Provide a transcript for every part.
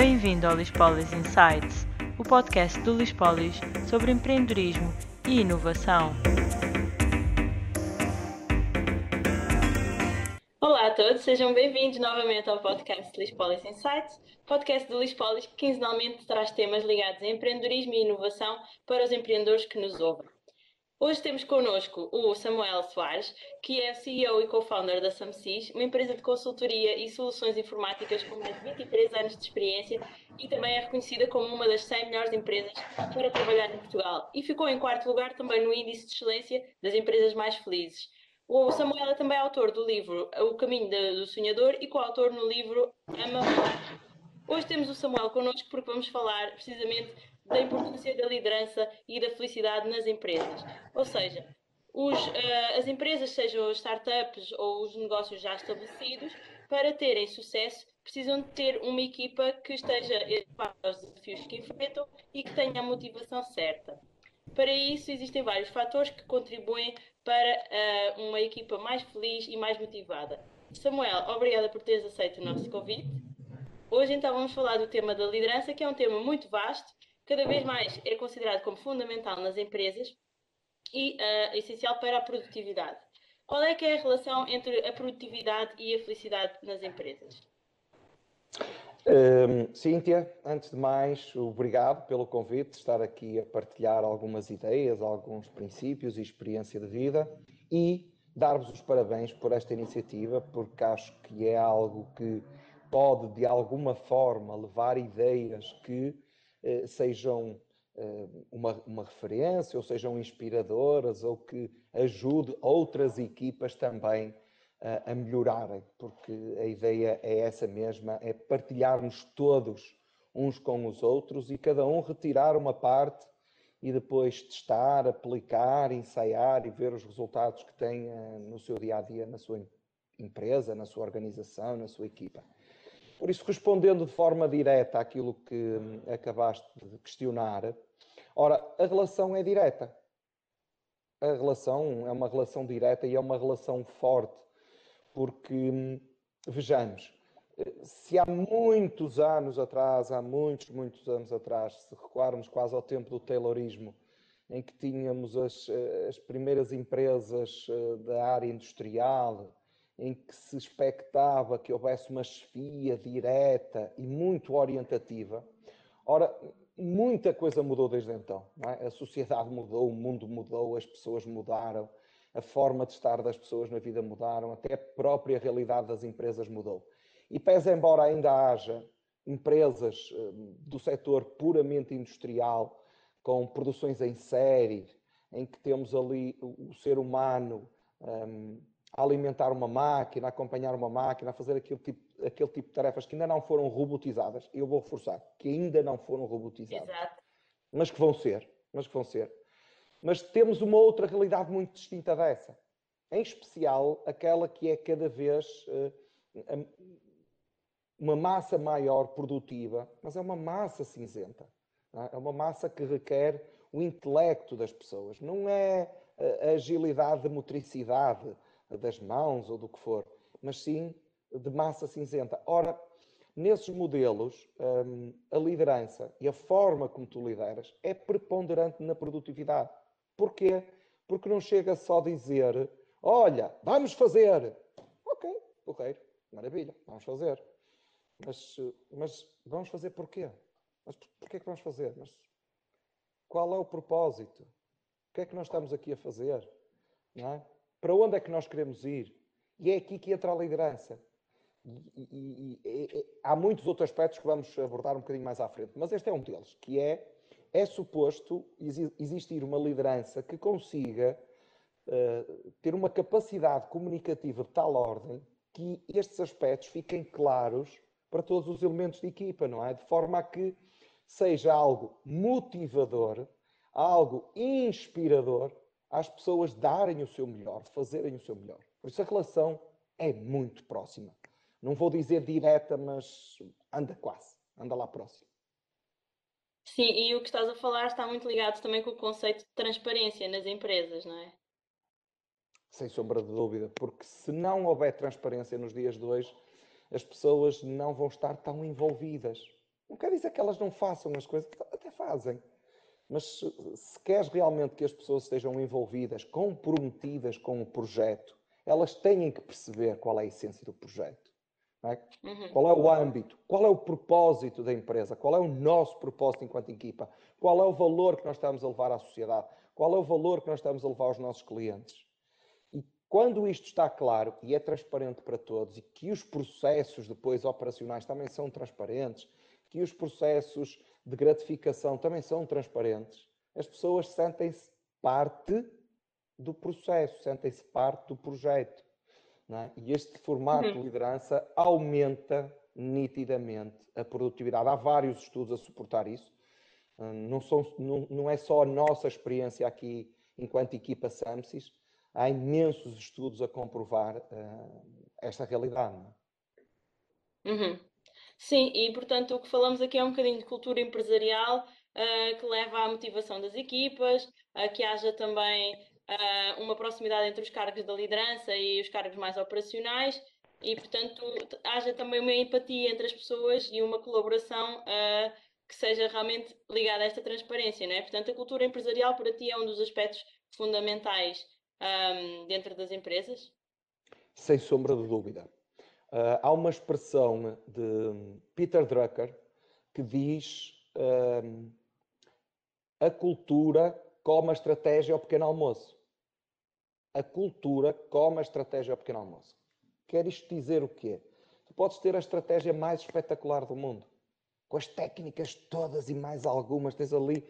Bem-vindo ao Lispolis Insights, o podcast do Lispolis sobre empreendedorismo e inovação. Olá a todos, sejam bem-vindos novamente ao podcast Lispolis Insights, podcast do Lispolis que quinzenalmente traz temas ligados a empreendedorismo e inovação para os empreendedores que nos ouvem. Hoje temos connosco o Samuel Soares, que é CEO e co-founder da Samsys, uma empresa de consultoria e soluções informáticas com mais de 23 anos de experiência e também é reconhecida como uma das 100 melhores empresas para trabalhar em Portugal. E ficou em quarto lugar também no índice de excelência das empresas mais felizes. O Samuel é também autor do livro O Caminho do Sonhador e coautor no livro Ama Hoje temos o Samuel connosco porque vamos falar precisamente da importância da liderança e da felicidade nas empresas. Ou seja, os, uh, as empresas, sejam startups ou os negócios já estabelecidos, para terem sucesso, precisam de ter uma equipa que esteja adequada aos desafios que enfrentam e que tenha a motivação certa. Para isso, existem vários fatores que contribuem para uh, uma equipa mais feliz e mais motivada. Samuel, obrigada por teres aceito o nosso convite. Hoje, então, vamos falar do tema da liderança, que é um tema muito vasto cada vez mais é considerado como fundamental nas empresas e uh, essencial para a produtividade. Qual é que é a relação entre a produtividade e a felicidade nas empresas? Um, Cíntia, antes de mais, obrigado pelo convite de estar aqui a partilhar algumas ideias, alguns princípios e experiência de vida e dar-vos os parabéns por esta iniciativa, porque acho que é algo que pode, de alguma forma, levar ideias que sejam eh, uma, uma referência ou sejam inspiradoras ou que ajude outras equipas também a melhorarem, porque a ideia é essa mesma, é partilharmos todos uns com os outros e cada um retirar uma parte e depois testar, aplicar, ensaiar e ver os resultados que tem eh, no seu dia a dia, na sua empresa, na sua organização, na sua equipa. Por isso, respondendo de forma direta àquilo que hum, acabaste de questionar, ora, a relação é direta. A relação é uma relação direta e é uma relação forte, porque, hum, vejamos, se há muitos anos atrás, há muitos, muitos anos atrás, se recuarmos quase ao tempo do Taylorismo, em que tínhamos as, as primeiras empresas eh, da área industrial, em que se expectava que houvesse uma chefia direta e muito orientativa. Ora, muita coisa mudou desde então. É? A sociedade mudou, o mundo mudou, as pessoas mudaram, a forma de estar das pessoas na vida mudaram, até a própria realidade das empresas mudou. E pese embora ainda haja empresas eh, do setor puramente industrial, com produções em série, em que temos ali o ser humano um, a alimentar uma máquina, a acompanhar uma máquina, a fazer aquele tipo, aquele tipo de tarefas que ainda não foram robotizadas, eu vou reforçar, que ainda não foram robotizadas. Exato. Mas que vão ser, mas que vão ser. Mas temos uma outra realidade muito distinta dessa. Em especial, aquela que é cada vez uh, uma massa maior produtiva, mas é uma massa cinzenta. É? é uma massa que requer o intelecto das pessoas. Não é a agilidade de motricidade, das mãos ou do que for, mas sim de massa cinzenta. Ora, nesses modelos, hum, a liderança e a forma como tu lideras é preponderante na produtividade. Porquê? Porque não chega só a dizer, olha, vamos fazer. Ok, porreiro, maravilha, vamos fazer. Mas, mas vamos fazer porquê? Mas porquê que vamos fazer? Mas qual é o propósito? O que é que nós estamos aqui a fazer? Não é? Para onde é que nós queremos ir? E é aqui que entra a liderança. E, e, e, e, há muitos outros aspectos que vamos abordar um bocadinho mais à frente, mas este é um deles, que é, é suposto existir uma liderança que consiga uh, ter uma capacidade comunicativa de tal ordem que estes aspectos fiquem claros para todos os elementos de equipa, não é? De forma a que seja algo motivador, algo inspirador às pessoas darem o seu melhor, fazerem o seu melhor. Por isso a relação é muito próxima. Não vou dizer direta, mas anda quase, anda lá próximo. Sim, e o que estás a falar está muito ligado também com o conceito de transparência nas empresas, não é? Sem sombra de dúvida, porque se não houver transparência nos dias de hoje, as pessoas não vão estar tão envolvidas. Não quer dizer que elas não façam as coisas, até fazem. Mas se, se queres realmente que as pessoas estejam envolvidas, comprometidas com o projeto, elas têm que perceber qual é a essência do projeto. É? Uhum. Qual é o âmbito? Qual é o propósito da empresa? Qual é o nosso propósito enquanto equipa? Qual é o valor que nós estamos a levar à sociedade? Qual é o valor que nós estamos a levar aos nossos clientes? E quando isto está claro e é transparente para todos e que os processos depois operacionais também são transparentes, que os processos de gratificação também são transparentes, as pessoas sentem-se parte do processo, sentem-se parte do projeto. É? E este formato uhum. de liderança aumenta nitidamente a produtividade. Há vários estudos a suportar isso. Hum, não, são, não, não é só a nossa experiência aqui enquanto equipa SAMSIS, há imensos estudos a comprovar uh, esta realidade. É? Uhum. Sim, e portanto o que falamos aqui é um bocadinho de cultura empresarial uh, que leva à motivação das equipas, a que haja também uh, uma proximidade entre os cargos da liderança e os cargos mais operacionais e, portanto, haja também uma empatia entre as pessoas e uma colaboração uh, que seja realmente ligada a esta transparência, não é? Portanto, a cultura empresarial para ti é um dos aspectos fundamentais um, dentro das empresas? Sem sombra de dúvida. Uh, há uma expressão de Peter Drucker que diz uh, a cultura como a estratégia ao pequeno almoço a cultura como a estratégia ao pequeno almoço. Quer isto dizer o quê? Tu podes ter a estratégia mais espetacular do mundo, com as técnicas todas e mais algumas, tens ali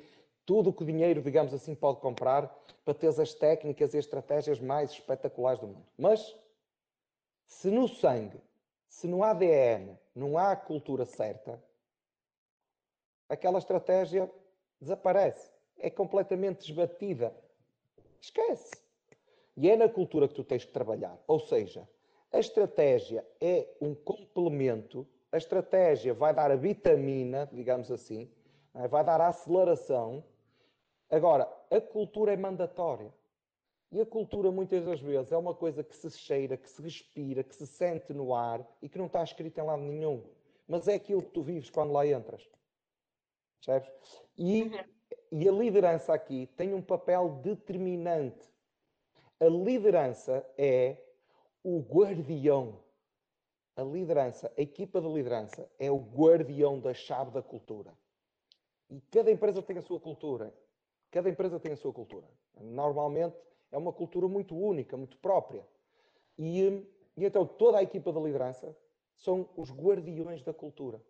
tudo o que o dinheiro, digamos assim, pode comprar para teres as técnicas e as estratégias mais espetaculares do mundo. Mas, se no sangue, se no ADN não há a cultura certa, aquela estratégia desaparece, é completamente desbatida. Esquece. E é na cultura que tu tens que trabalhar. Ou seja, a estratégia é um complemento, a estratégia vai dar a vitamina, digamos assim, é? vai dar a aceleração. Agora, a cultura é mandatória. E a cultura, muitas das vezes, é uma coisa que se cheira, que se respira, que se sente no ar e que não está escrita em lado nenhum. Mas é aquilo que tu vives quando lá entras. Percebes? E, uhum. e a liderança aqui tem um papel determinante a liderança é o guardião. A liderança, a equipa de liderança é o guardião da chave da cultura. E cada empresa tem a sua cultura. Cada empresa tem a sua cultura. Normalmente é uma cultura muito única, muito própria. E, e então toda a equipa de liderança são os guardiões da cultura.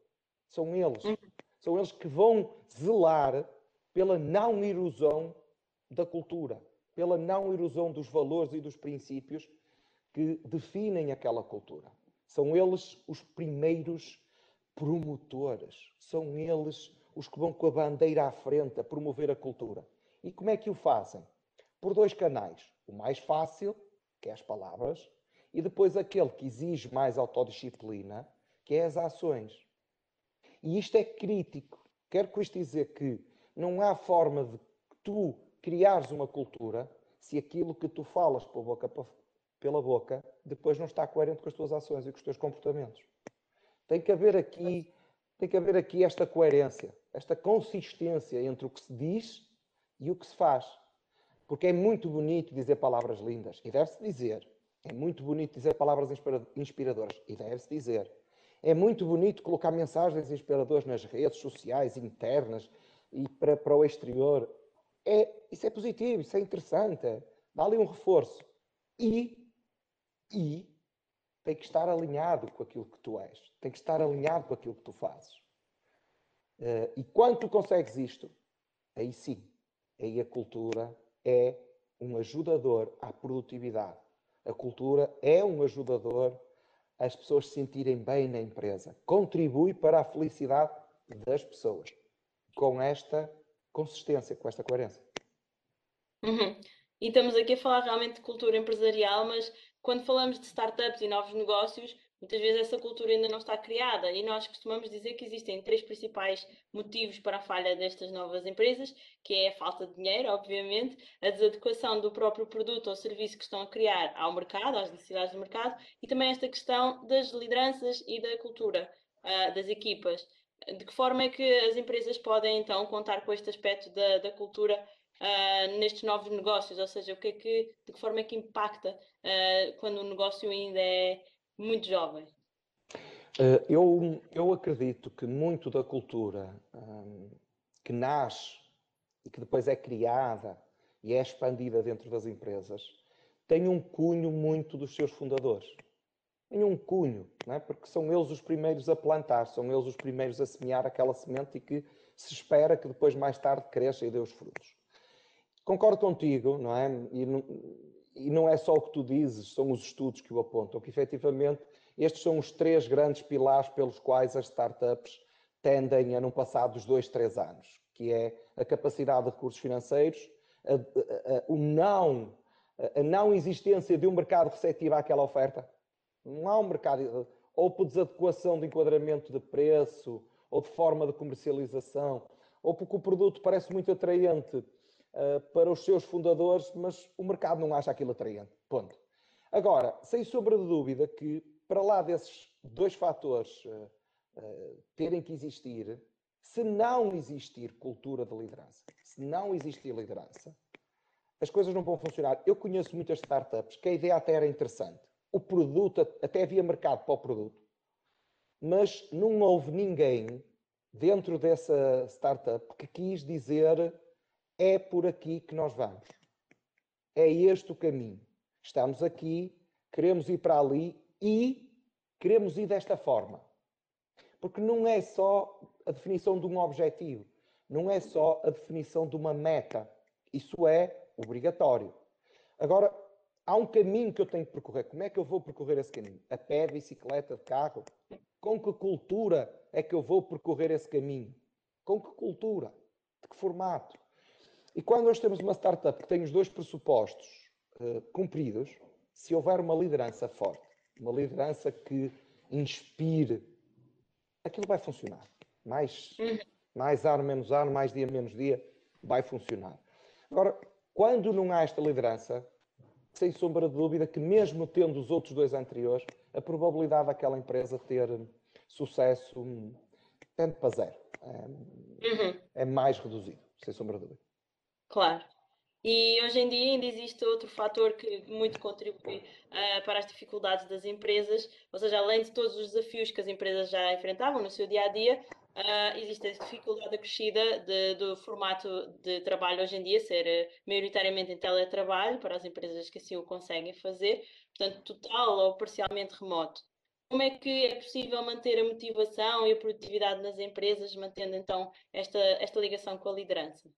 São eles. Uhum. São eles que vão zelar pela não erosão da cultura pela não erosão dos valores e dos princípios que definem aquela cultura. São eles os primeiros promotores, são eles os que vão com a bandeira à frente a promover a cultura. E como é que o fazem? Por dois canais. O mais fácil, que é as palavras, e depois aquele que exige mais autodisciplina, que é as ações. E isto é crítico. Quero com isto dizer que não há forma de tu criares uma cultura se aquilo que tu falas pela boca, pela boca depois não está coerente com as tuas ações e com os teus comportamentos. Tem que haver aqui, tem que haver aqui esta coerência, esta consistência entre o que se diz e o que se faz. Porque é muito bonito dizer palavras lindas, e deve-se dizer. É muito bonito dizer palavras inspiradoras, e deve-se dizer. É muito bonito colocar mensagens inspiradoras nas redes sociais internas e para, para o exterior é, isso é positivo, isso é interessante, dá ali um reforço. E, e tem que estar alinhado com aquilo que tu és, tem que estar alinhado com aquilo que tu fazes. Uh, e quando tu consegues isto, aí sim, aí a cultura é um ajudador à produtividade. A cultura é um ajudador às pessoas se sentirem bem na empresa. Contribui para a felicidade das pessoas com esta consistência, com esta coerência. Uhum. E estamos aqui a falar realmente de cultura empresarial, mas quando falamos de startups e novos negócios, muitas vezes essa cultura ainda não está criada e nós costumamos dizer que existem três principais motivos para a falha destas novas empresas, que é a falta de dinheiro, obviamente, a desadequação do próprio produto ou serviço que estão a criar ao mercado, às necessidades do mercado, e também esta questão das lideranças e da cultura uh, das equipas. de que forma é que as empresas podem então contar com este aspecto da, da cultura uh, nestes novos negócios? Ou seja, o que é que, de que forma é que impacta uh, quando o negócio ainda é muito jovem? Uh, eu, eu acredito que muito da cultura um, que nasce e que depois é criada e é expandida dentro das empresas tem um cunho muito dos seus fundadores em um cunho, não é? porque são eles os primeiros a plantar, são eles os primeiros a semear aquela semente e que se espera que depois, mais tarde, cresça e dê os frutos. Concordo contigo, não é? E e não é só o que tu dizes, são os estudos que o apontam, que efetivamente estes são os três grandes pilares pelos quais as startups tendem a não passar dos dois, três anos, que é a capacidade de recursos financeiros, a, a, a, o não, a não existência de um mercado receptivo àquela oferta, não há um mercado, ou por desadequação de enquadramento de preço, ou de forma de comercialização, ou porque o produto parece muito atraente uh, para os seus fundadores, mas o mercado não acha aquilo atraente. Ponto. Agora, sem sombra de dúvida que, para lá desses dois fatores uh, uh, terem que existir, se não existir cultura de liderança, se não existir liderança, as coisas não vão funcionar. Eu conheço muitas startups que a ideia até era interessante o produto, até havia mercado para o produto, mas não houve ninguém dentro dessa startup que quis dizer é por aqui que nós vamos. É este o caminho. Estamos aqui, queremos ir para ali e queremos ir desta forma. Porque não é só a definição de um objetivo, não é só a definição de uma meta. Isso é obrigatório. Agora, há um caminho que eu tenho que percorrer. Como é que eu vou percorrer esse caminho? A pé, bicicleta, de carro? Com que cultura é que eu vou percorrer esse caminho? Com que cultura? De que formato? E quando nós temos uma startup que tem os dois pressupostos uh, cumpridos, se houver uma liderança forte, uma liderança que inspire, aquilo vai funcionar. Mais, uhum. mais ar, menos ar, mais dia, menos dia, vai funcionar. Agora, quando não há esta liderança, sem sombra de dúvida que, mesmo tendo os outros dois anteriores, a probabilidade daquela empresa ter sucesso tende para zero. É, uhum. é mais reduzido, sem sombra de dúvida. Claro. E hoje em dia ainda existe outro fator que muito contribui uh, para as dificuldades das empresas, ou seja, além de todos os desafios que as empresas já enfrentavam no seu dia a dia, uh, existe a dificuldade acrescida de, do formato de trabalho hoje em dia ser uh, maioritariamente em teletrabalho, para as empresas que assim o conseguem fazer, portanto, total ou parcialmente remoto. Como é que é possível manter a motivação e a produtividade nas empresas, mantendo então esta, esta ligação com a liderança?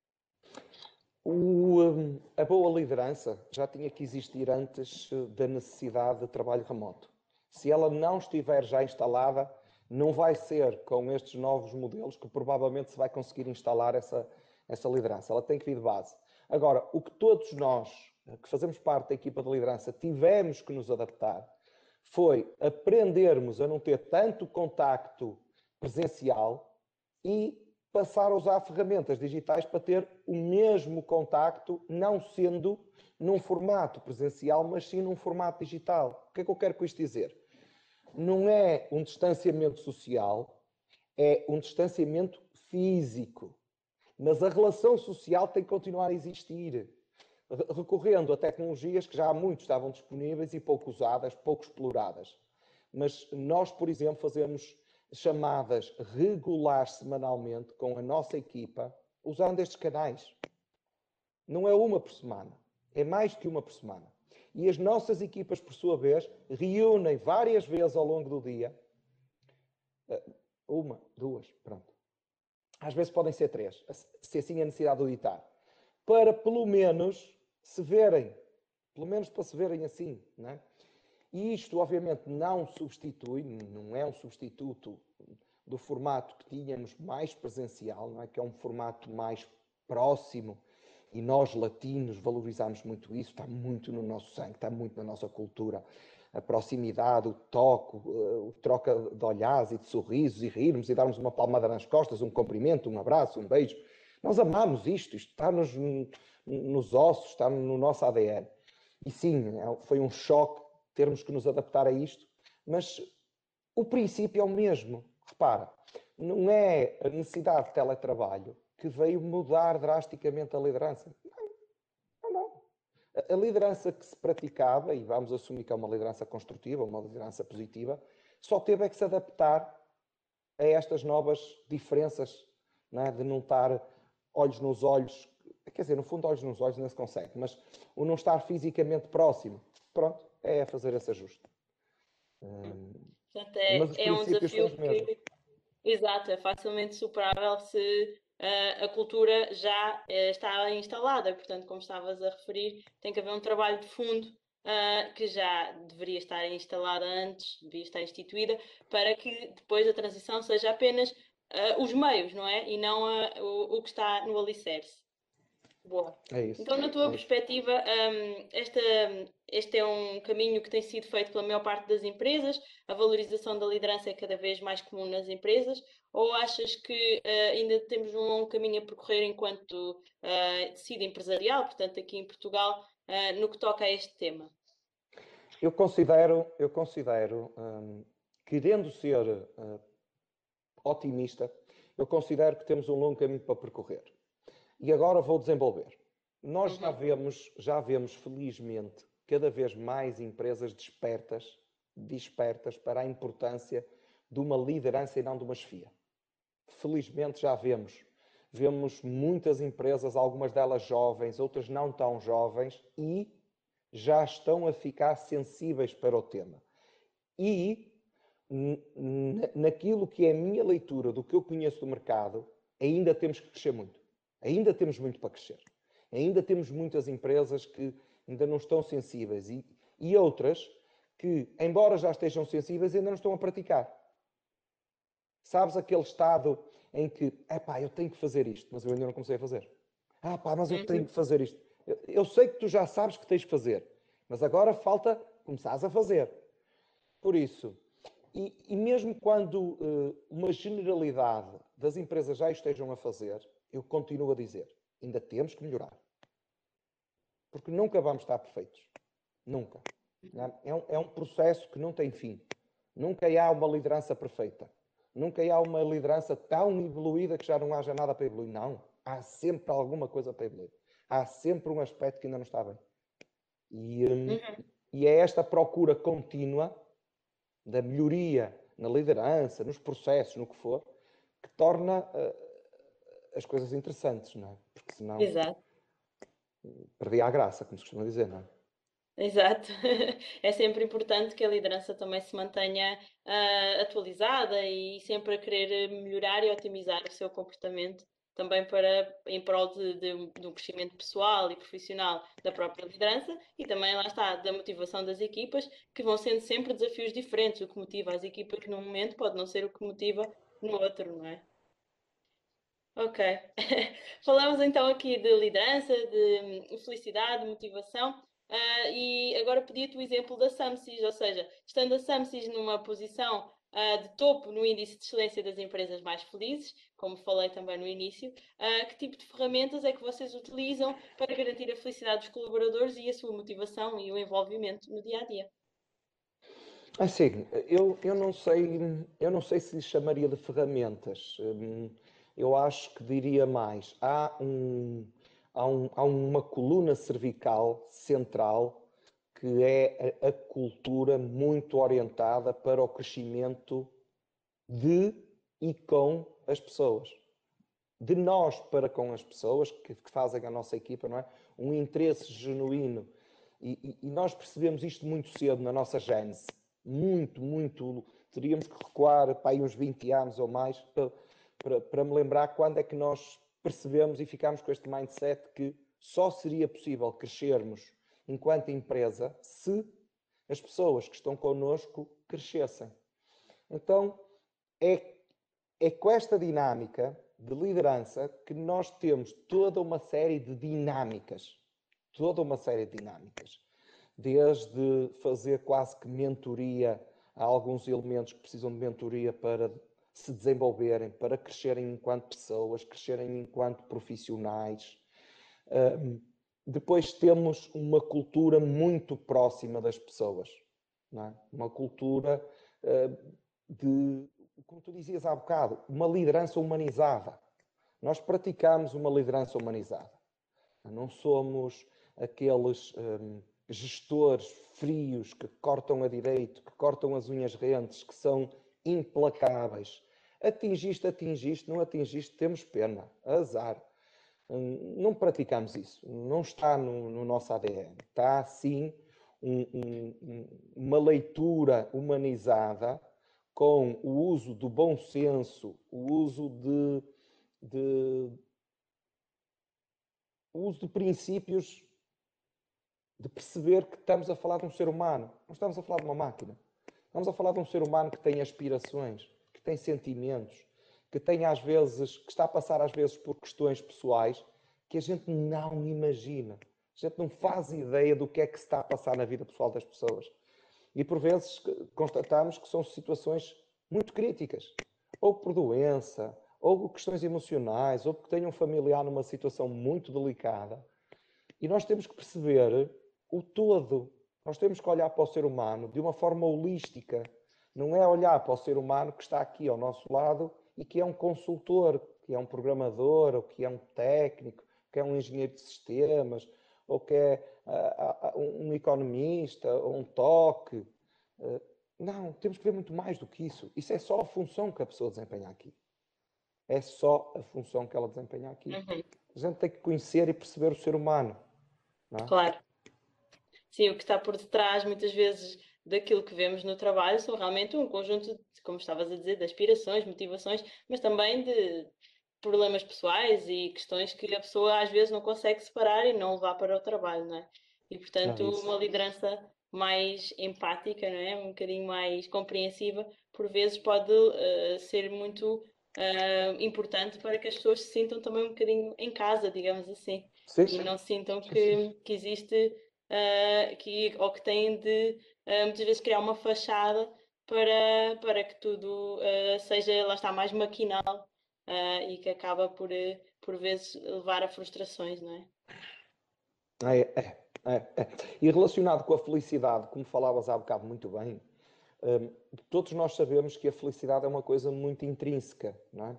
O, hum, a boa liderança já tinha que existir antes eh, da necessidade de trabalho remoto. Se ela não estiver já instalada, não vai ser com estes novos modelos que provavelmente se vai conseguir instalar essa, essa liderança. Ela tem que vir de base. Agora, o que todos nós que fazemos parte da equipa de liderança tivemos que nos adaptar foi aprendermos a não ter tanto contacto presencial e passar a usar ferramentas digitais para ter o mesmo contacto, não sendo num formato presencial, mas sim num formato digital. O que é que eu quero com isto dizer? não é um distanciamento social, é um distanciamento físico. Mas a relação social tem que continuar a existir, recorrendo a tecnologias que já há muito estavam disponíveis e pouco usadas, pouco exploradas. Mas nós, por exemplo, fazemos chamadas regulares semanalmente com a nossa equipa, usando estes canais. Não é uma por semana, é mais que uma por semana. E as nossas equipas, por sua vez, reúnem várias vezes ao longo do dia. Eh, uma, duas, pronto. Às vezes podem ser três, se assim a necessidade de editar. Para pelo menos se verem, pelo menos para se verem assim, não é? E isto, obviamente, não substitui, não é um substituto do formato que tínhamos mais presencial, não é? que é um formato mais próximo e nós, latinos, valorizamos muito isso, está muito no nosso sangue, está muito na nossa cultura. A proximidade, o toque, o troca de olhares e de sorrisos e rirmos e darmos uma palmada nas costas, um cumprimento, um abraço, um beijo. Nós amamos isto, isto está nos, nos ossos, está no nosso ADN. E sim, é, foi um choque termos que nos adaptar a isto, mas o princípio é o mesmo. Repara, não é a necessidade de teletrabalho que veio mudar drasticamente a liderança. Não, não. A liderança que se praticava, e vamos assumir que é uma liderança construtiva, uma liderança positiva, só teve é que se adaptar a estas novas diferenças, não é? de não estar olhos nos olhos, quer dizer, no fundo, olhos nos olhos não se consegue, mas o não estar fisicamente próximo. Pronto, é fazer esse ajuste. Portanto, é, é um desafio que. Exato, é facilmente superável se uh, a cultura já uh, está instalada. Portanto, como estavas a referir, tem que haver um trabalho de fundo uh, que já deveria estar instalada antes, devia estar instituída, para que depois a transição seja apenas os meios, não é? E não o, o que está no alicerce. Boa. É isso. Então, na tua é perspectiva, um, esta, este é um caminho que tem sido feito pela maior parte das empresas, a valorização da liderança é cada vez mais comum nas empresas, ou achas que uh, ainda temos um longo caminho a percorrer enquanto uh, tecido empresarial, portanto, aqui em Portugal, uh, no que toca a este tema? Eu considero, eu considero um, querendo ser uh, otimista, eu considero que temos um longo caminho para percorrer. E agora vou desenvolver. Nós já uhum. vemos, já vemos felizmente cada vez mais empresas despertas, despertas para a importância de uma liderança e não de uma chefia. Felizmente já vemos. Vemos muitas empresas, algumas delas jovens, outras não tão jovens, e já estão a ficar sensíveis para o tema. E naquilo que é a minha leitura do que eu conheço do mercado, ainda temos que crescer muito. Ainda temos muito para crescer. Ainda temos muitas empresas que ainda não estão sensíveis e, e outras que, embora já estejam sensíveis, ainda não estão a praticar. Sabes aquele estado em que, é pá, eu tenho que fazer isto, mas eu ainda não comecei a fazer. Ah, pá, mas eu uhum. tenho que fazer isto. Eu, eu sei que tu já sabes que tens que fazer, mas agora falta começares a fazer. Por isso, e, e mesmo quando uh, uma generalidade das empresas já estejam a fazer, eu continuo a dizer, ainda temos que melhorar. Porque nunca vamos estar perfeitos. Nunca. É um, é um processo que não tem fim. Nunca há uma liderança perfeita. Nunca há uma liderança tão evoluída que já não haja nada para evoluir. Não. Há sempre alguma coisa para evoluir. Há sempre um aspecto que ainda não está bem. E, um, uhum. e é esta procura contínua da melhoria na liderança, nos processos, no que for, que torna uh, as coisas interessantes, não é? Porque senão Exato. perdia a graça, como se costuma dizer, não é? Exato. É sempre importante que a liderança também se mantenha uh, atualizada e sempre a querer melhorar e otimizar o seu comportamento, também para em prol de, de, de, um crescimento pessoal e profissional da própria liderança e também lá está da motivação das equipas, que vão sendo sempre desafios diferentes. O que motiva as equipas num momento pode não ser o que motiva no outro, não é? Ok. Falamos então aqui de liderança, de hum, felicidade, de motivação. Uh, e agora pedia-te o exemplo da SAMSIS, ou seja, estando a SAMSIS numa posição uh, de topo no índice de excelência das empresas mais felizes, como falei também no início, uh, que tipo de ferramentas é que vocês utilizam para garantir a felicidade dos colaboradores e a sua motivação e o envolvimento no dia a dia? Assim, eu, eu não sei, eu não sei se chamaria de ferramentas. Hum, eu acho que diria mais. Há, um, há, um, há uma coluna cervical central que é a, a cultura muito orientada para o crescimento de e com as pessoas. De nós para com as pessoas que, que fazem a nossa equipa, não é? Um interesse genuíno. E, e, e nós percebemos isto muito cedo na nossa gênese. Muito, muito. Teríamos que recuar para aí uns 20 anos ou mais para, para, me lembrar quando é que nós percebemos e ficámos com este mindset que só seria possível crescermos enquanto empresa se as pessoas que estão connosco crescessem. Então, é, é com esta dinâmica de liderança que nós temos toda uma série de dinâmicas. Toda uma série de dinâmicas. Desde fazer quase que mentoria a alguns elementos que precisam de mentoria para se desenvolverem, para crescerem enquanto pessoas, crescerem enquanto profissionais. depois temos uma cultura muito próxima das pessoas, é? uma cultura de como tu dizias há bocado, uma liderança humanizada. Nós praticamos uma liderança humanizada. Não somos aqueles um, gestores frios que cortam a direito, que cortam as unhas rentes, que são implacáveis. Atingiste, atingiste, não atingiste, temos pena, azar. Hum, não praticamos isso, não está no, no nosso ADN. Está, sim, um, um, uma leitura humanizada com o uso do bom senso, o uso de, de o uso de princípios de perceber que estamos a falar de um ser humano, não estamos a falar de uma máquina. Estamos a falar de um ser humano que tem aspirações, que tem sentimentos, que tem às vezes, que está a passar às vezes por questões pessoais que a gente não imagina. A gente não faz ideia do que é que se está a passar na vida pessoal das pessoas. E por vezes constatamos que são situações muito críticas, ou por doença, ou por questões emocionais, ou porque têm um familiar numa situação muito delicada. E nós temos que perceber o todo. Nós temos que olhar para o ser humano de uma forma holística. Não é olhar para o ser humano que está aqui ao nosso lado e que é um consultor, que é um programador, ou que é um técnico, que é um engenheiro de sistemas, ou que é uh, uh, um economista, ou um toque. Uh, não, temos que ver muito mais do que isso. Isso é só a função que a pessoa desempenha aqui. É só a função que ela desempenha aqui. Uhum. A gente tem que conhecer e perceber o ser humano. É? Claro. Sim, o que está por detrás, muitas vezes, daquilo que vemos no trabalho são realmente um conjunto, de, como estavas a dizer, de aspirações, motivações, mas também de problemas pessoais e questões que a pessoa às vezes não consegue separar e não levar para o trabalho, não é? E portanto, uma liderança mais empática, não é? Um bocadinho mais compreensiva, por vezes pode uh, ser muito uh, importante para que as pessoas se sintam também um bocadinho em casa, digamos assim. Sim, sim. E não sintam que, que existe uh, que, ou que têm de muitas vezes criar uma fachada para, para que tudo seja, lá está, mais maquinal uh, e que acaba por, por vezes, levar a frustrações, não é? É, é, é, é. E relacionado com a felicidade, como falavas há bocado muito bem, um, todos nós sabemos que a felicidade é uma coisa muito intrínseca, não é?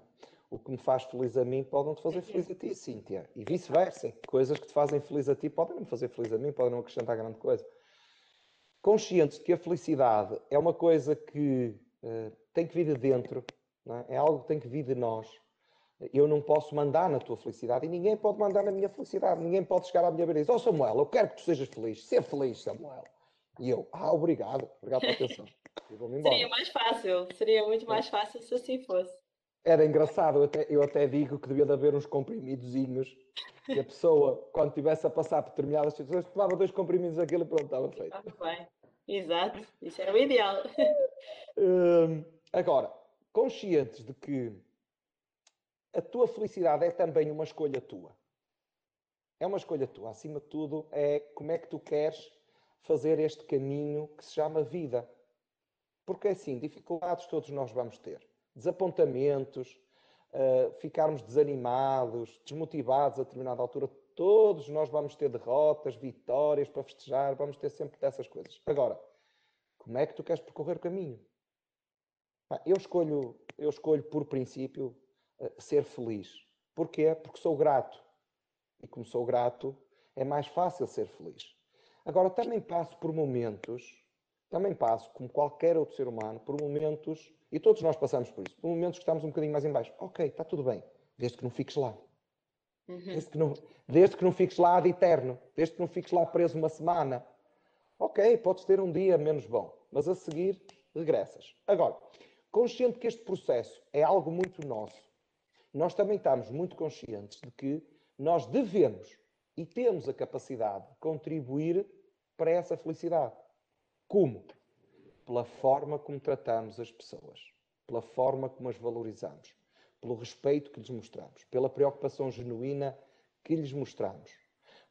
O que me faz feliz a mim pode não te fazer feliz a ti, Cíntia. E vice-versa. Coisas que te fazem feliz a ti podem não me fazer feliz a mim, podem não acrescentar grande coisa. Conscientes de que a felicidade é uma coisa que uh, tem que vir de dentro, é? é? algo que tem que vir de nós. Eu não posso mandar na tua felicidade e ninguém pode mandar na minha felicidade. Ninguém pode chegar à minha beira e dizer: Oh Samuel, eu quero que tu sejas feliz. Ser feliz, Samuel. E eu, ah, obrigado, obrigado pela atenção. Seria mais fácil, seria muito mais fácil se assim fosse. Era engraçado, eu até, eu até digo que devia de haver uns comprimidozinhos que a pessoa, quando estivesse a passar por determinadas situações, tomava dois comprimidos daquilo e pronto, estava feito. Ah, bem. Exato, isso era o ideal. Hum, agora, conscientes de que a tua felicidade é também uma escolha tua. É uma escolha tua. Acima de tudo, é como é que tu queres fazer este caminho que se chama vida. Porque assim, dificuldades todos nós vamos ter. Desapontamentos, uh, ficarmos desanimados, desmotivados a determinada altura. Todos nós vamos ter derrotas, vitórias para festejar, vamos ter sempre dessas coisas. Agora, como é que tu queres percorrer o caminho? Eu escolho, eu escolho por princípio eh, ser feliz. Porquê? Porque sou grato. E como sou grato, é mais fácil ser feliz. Agora, também passo por momentos, também passo, como qualquer outro ser humano, por momentos, e todos nós passamos por isso, por momentos que estamos um bocadinho mais em baixo. Ok, está tudo bem, desde que não fiques lá. Uhum. Desde, que não, desde que não fiques lá de eterno, desde que não fiques lá preso uma semana. Ok, podes ter um dia menos bom, mas a seguir regressas. Agora, consciente que este processo é algo muito nosso, nós também estamos muito conscientes de que nós devemos e temos a capacidade de contribuir para essa felicidade. Como? Pela forma como tratamos as pessoas, pela forma como as valorizamos, pelo respeito que lhes mostramos, pela preocupação genuína que lhes mostramos,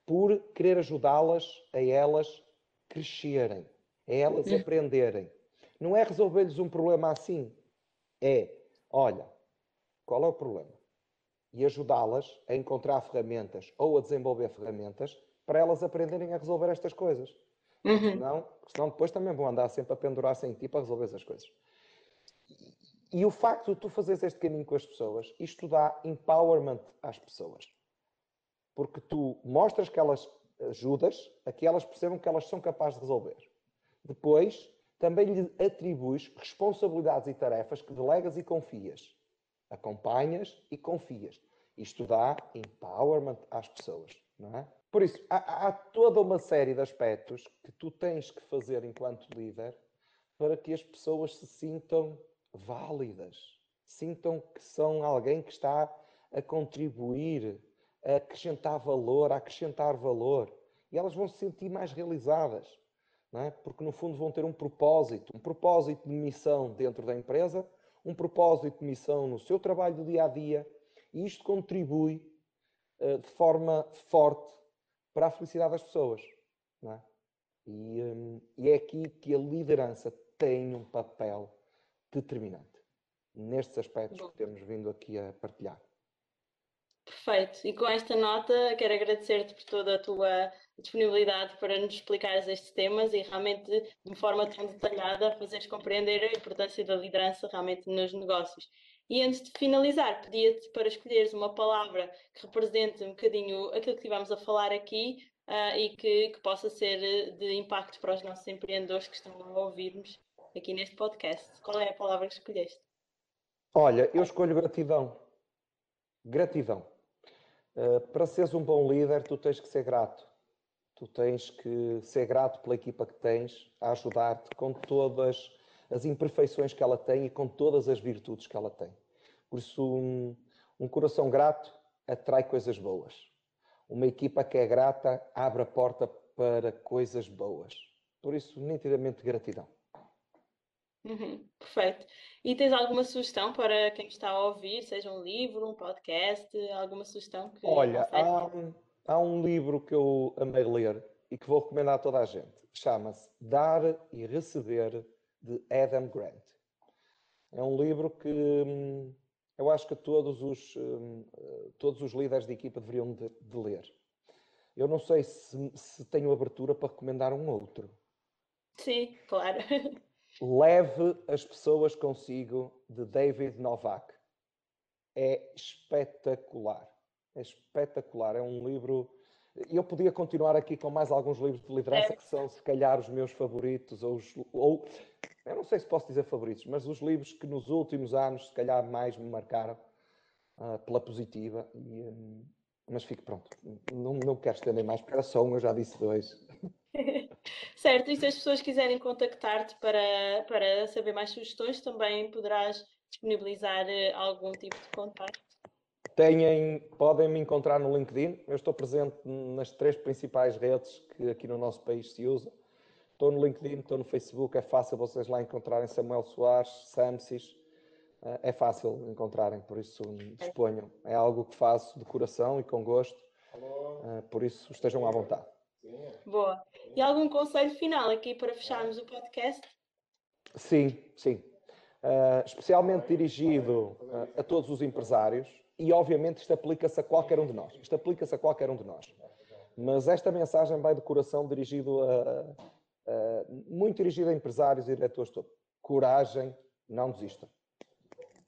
por querer ajudá-las a elas crescerem, a elas aprenderem, não é resolver-lhes um problema assim. É, olha, qual é o problema? E ajudá-las a encontrar ferramentas ou a desenvolver ferramentas para elas aprenderem a resolver estas coisas. Uhum. Senão, senão depois também vão andar sempre a pendurar-se em ti para resolver essas coisas. E o facto de tu fazeres este caminho com as pessoas, isto dá empowerment às pessoas. Porque tu mostras que elas ajudas a que elas percebam que elas são capazes de resolver. Depois, também lhe atribuis responsabilidades e tarefas que delegas e confias. Acompanhas e confias. Isto dá empowerment às pessoas, não é? Por isso, há, há toda uma série de aspectos que tu tens que fazer enquanto líder para que as pessoas se sintam válidas, sintam que são alguém que está a contribuir, a acrescentar valor, a acrescentar valor. E elas vão se sentir mais realizadas, é? porque no fundo vão ter um propósito, um propósito de missão dentro da empresa, um propósito de missão no seu trabalho do dia a dia, e isto contribui uh, de forma forte para a felicidade das pessoas. É? E, um, e, é aqui que a liderança tem um papel determinante nestes aspectos Bom. que temos vindo aqui a partilhar. Perfeito. E com esta nota, quero agradecer-te por toda a tua disponibilidade para nos explicares estes temas e realmente de forma tão detalhada fazeres compreender a importância da liderança realmente nos negócios. E antes de finalizar, pedia-te para escolheres uma palavra que represente um bocadinho aquilo que tivemos a falar aqui uh, e que, que, possa ser de impacto para os nossos empreendedores que estão a ouvir-nos aqui neste podcast. Qual é a palavra que escolheste? Olha, eu escolho gratidão. Gratidão. Uh, para seres um bom líder, tu tens que ser grato. Tu tens que ser grato pela equipa que tens, a ajudar-te com todas as imperfeições que ela tem e com todas as virtudes que ela tem. Por isso, um, um coração grato atrai coisas boas. Uma equipa que é grata abre a porta para coisas boas. Por isso, nitidamente gratidão. Uhum, perfeito. E tens alguma sugestão para quem está a ouvir, seja um livro, um podcast, alguma sugestão que Olha, há um, há um livro que eu amei ler e que vou recomendar a toda a gente. Chama-se Dar e Receber de Adam Grant. É um livro que hum, eu acho que todos os, hum, todos os líderes de equipa deveriam de, de ler. Eu não sei se, se tenho abertura para recomendar um outro. Sim, claro. Leve as pessoas consigo, de David Novak. É espetacular. É espetacular. É um livro eu podia continuar aqui com mais alguns livros de liderança é. que são, se calhar, os meus favoritos, ou, os, ou, eu não sei se posso dizer favoritos, mas os livros que nos últimos anos, se calhar, mais me marcaram uh, pela positiva. E, um, mas fico pronto, não, não quero estender mais, porque era só um, eu já disse dois. certo, e se as pessoas quiserem contactar-te para, para saber mais sugestões, também poderás disponibilizar eh, algum tipo de contato? Têm, podem me encontrar no LinkedIn. Eu estou presente nas três principais redes que aqui no nosso país se usa. Estou no LinkedIn, estou no Facebook. É fácil vocês lá encontrarem Samuel Soares, Samsis. Eh, é fácil encontrarem, por isso disponham. É algo que faço de coração e com gosto. Eh, por isso estejam à vontade. Boa. E algum conselho final aqui para fecharmos o podcast? Sim, sim. Uh, especialmente dirigido uh, a todos os empresários e obviamente isto aplica-se a qualquer um de nós. Isto aplica-se a qualquer um de nós. Mas esta mensagem vai de coração dirigido a, a muito dirigido a empresários e diretores todos. Coragem, não desistam.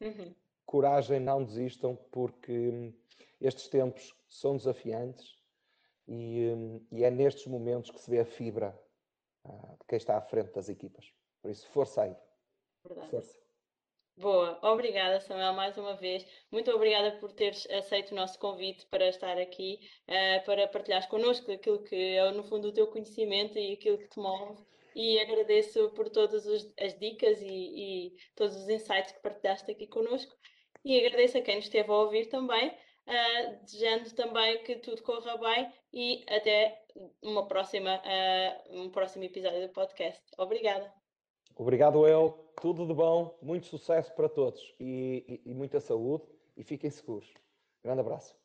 Uhum. Coragem, não desistam, porque estes tempos são desafiantes e, e, é nestes momentos que se vê a fibra uh, de quem está à frente das equipas. Por isso, força aí. Verdade. Força. Boa, obrigada Samuel mais uma vez. Muito obrigada por teres aceito o nosso convite para estar aqui, uh, para partilhares connosco aquilo que é no fundo o teu conhecimento e aquilo que te move. E agradeço por todas as dicas e, e, todos os insights que partilhaste aqui connosco. E agradeço a quem nos esteve a ouvir também, uh, desejando também que tudo corra bem e até uma próxima, uh, um próximo episódio do podcast. Obrigada. Obrigado, eu. Tudo de bom, muito sucesso para todos e, e, e muita saúde e fiquem seguros. Grande abraço.